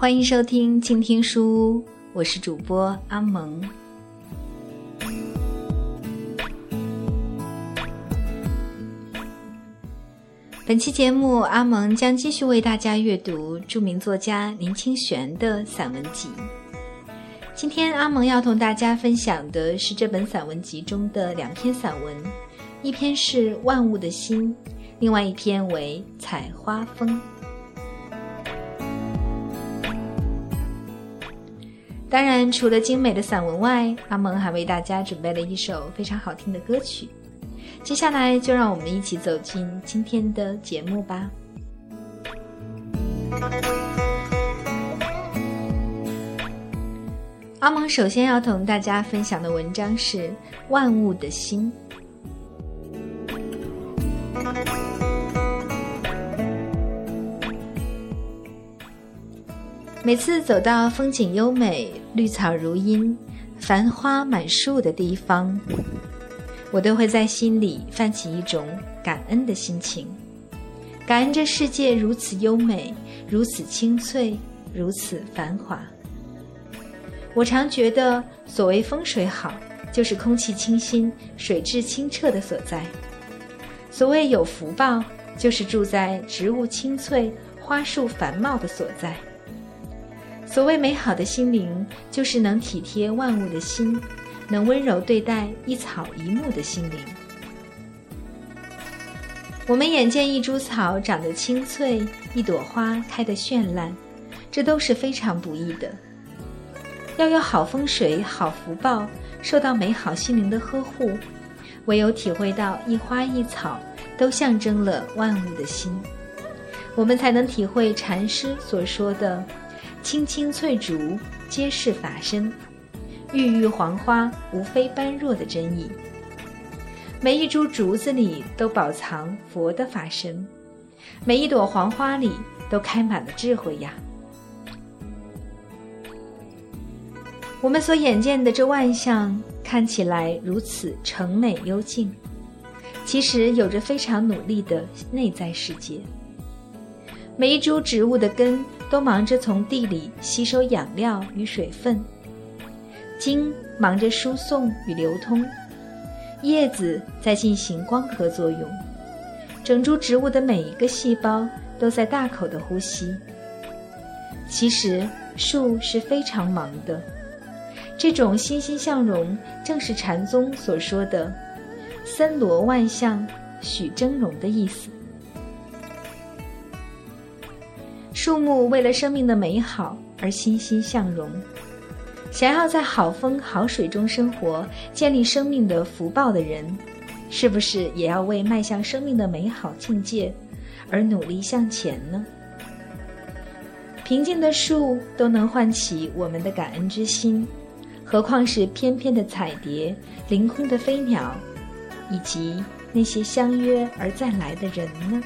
欢迎收听静听书屋，我是主播阿蒙。本期节目，阿蒙将继续为大家阅读著名作家林清玄的散文集。今天，阿蒙要同大家分享的是这本散文集中的两篇散文，一篇是《万物的心》，另外一篇为《采花风》。当然，除了精美的散文外，阿蒙还为大家准备了一首非常好听的歌曲。接下来，就让我们一起走进今天的节目吧。阿蒙首先要同大家分享的文章是《万物的心》。每次走到风景优美、绿草如茵、繁花满树的地方，我都会在心里泛起一种感恩的心情，感恩这世界如此优美、如此清脆、如此繁华。我常觉得，所谓风水好，就是空气清新、水质清澈的所在；所谓有福报，就是住在植物青翠、花树繁茂的所在。所谓美好的心灵，就是能体贴万物的心，能温柔对待一草一木的心灵。我们眼见一株草长得青翠，一朵花开得绚烂，这都是非常不易的。要有好风水、好福报，受到美好心灵的呵护，唯有体会到一花一草都象征了万物的心，我们才能体会禅师所说的。青青翠竹皆是法身，郁郁黄花无非般若的真意。每一株竹子里都饱藏佛的法身，每一朵黄花里都开满了智慧呀。我们所眼见的这万象看起来如此澄美幽静，其实有着非常努力的内在世界。每一株植物的根。都忙着从地里吸收养料与水分，茎忙着输送与流通，叶子在进行光合作用，整株植物的每一个细胞都在大口的呼吸。其实树是非常忙的，这种欣欣向荣，正是禅宗所说的“森罗万象，许峥嵘”的意思。树木为了生命的美好而欣欣向荣，想要在好风好水中生活，建立生命的福报的人，是不是也要为迈向生命的美好境界而努力向前呢？平静的树都能唤起我们的感恩之心，何况是翩翩的彩蝶、凌空的飞鸟，以及那些相约而再来的人呢？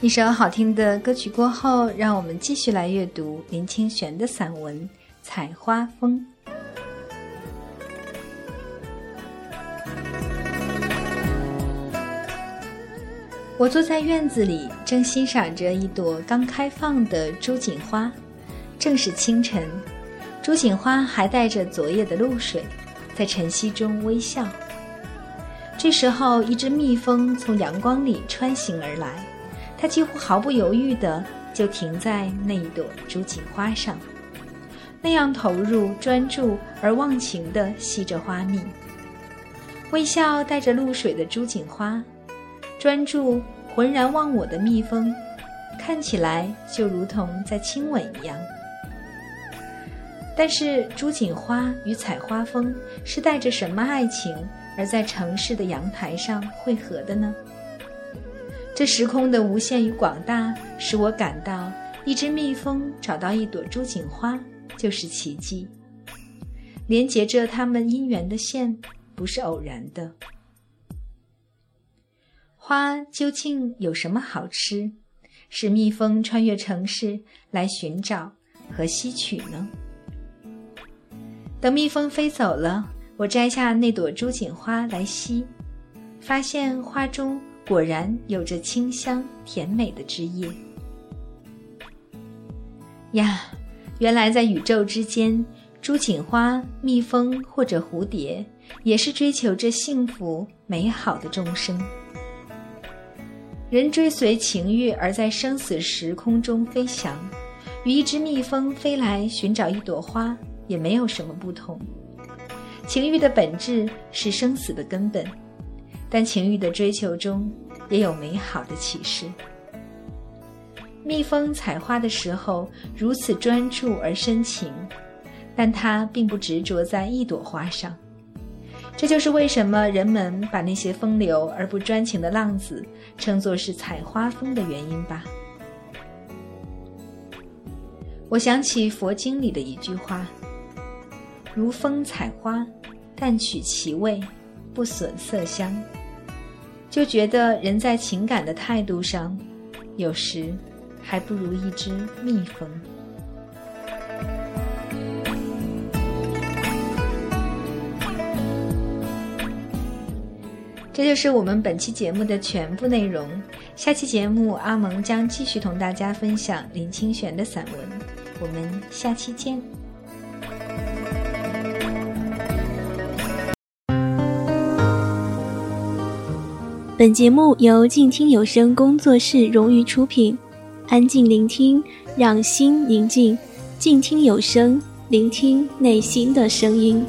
一首好听的歌曲过后让我们继续来阅读林清玄的散文采花风。我坐在院子里，正欣赏着一朵刚开放的朱槿花。正是清晨，朱槿花还带着昨夜的露水，在晨曦中微笑。这时候，一只蜜蜂从阳光里穿行而来。它几乎毫不犹豫地就停在那一朵朱槿花上，那样投入、专注而忘情地吸着花蜜。微笑带着露水的朱槿花，专注、浑然忘我的蜜蜂，看起来就如同在亲吻一样。但是，朱槿花与采花蜂是带着什么爱情而在城市的阳台上汇合的呢？这时空的无限与广大，使我感到，一只蜜蜂找到一朵朱槿花就是奇迹。连接着它们姻缘的线，不是偶然的。花究竟有什么好吃，使蜜蜂穿越城市来寻找和吸取呢？等蜜蜂飞走了，我摘下那朵朱槿花来吸，发现花中。果然有着清香甜美的枝叶呀！原来在宇宙之间，朱槿花、蜜蜂或者蝴蝶，也是追求着幸福美好的众生。人追随情欲而在生死时空中飞翔，与一只蜜蜂飞来寻找一朵花也没有什么不同。情欲的本质是生死的根本。但情欲的追求中，也有美好的启示。蜜蜂采花的时候如此专注而深情，但它并不执着在一朵花上。这就是为什么人们把那些风流而不专情的浪子称作是采花蜂的原因吧。我想起佛经里的一句话：“如风采花，但取其味，不损色香。”就觉得人在情感的态度上，有时还不如一只蜜蜂。这就是我们本期节目的全部内容。下期节目，阿蒙将继续同大家分享林清玄的散文。我们下期见。本节目由静听有声工作室荣誉出品，安静聆听，让心宁静，静听有声，聆听内心的声音。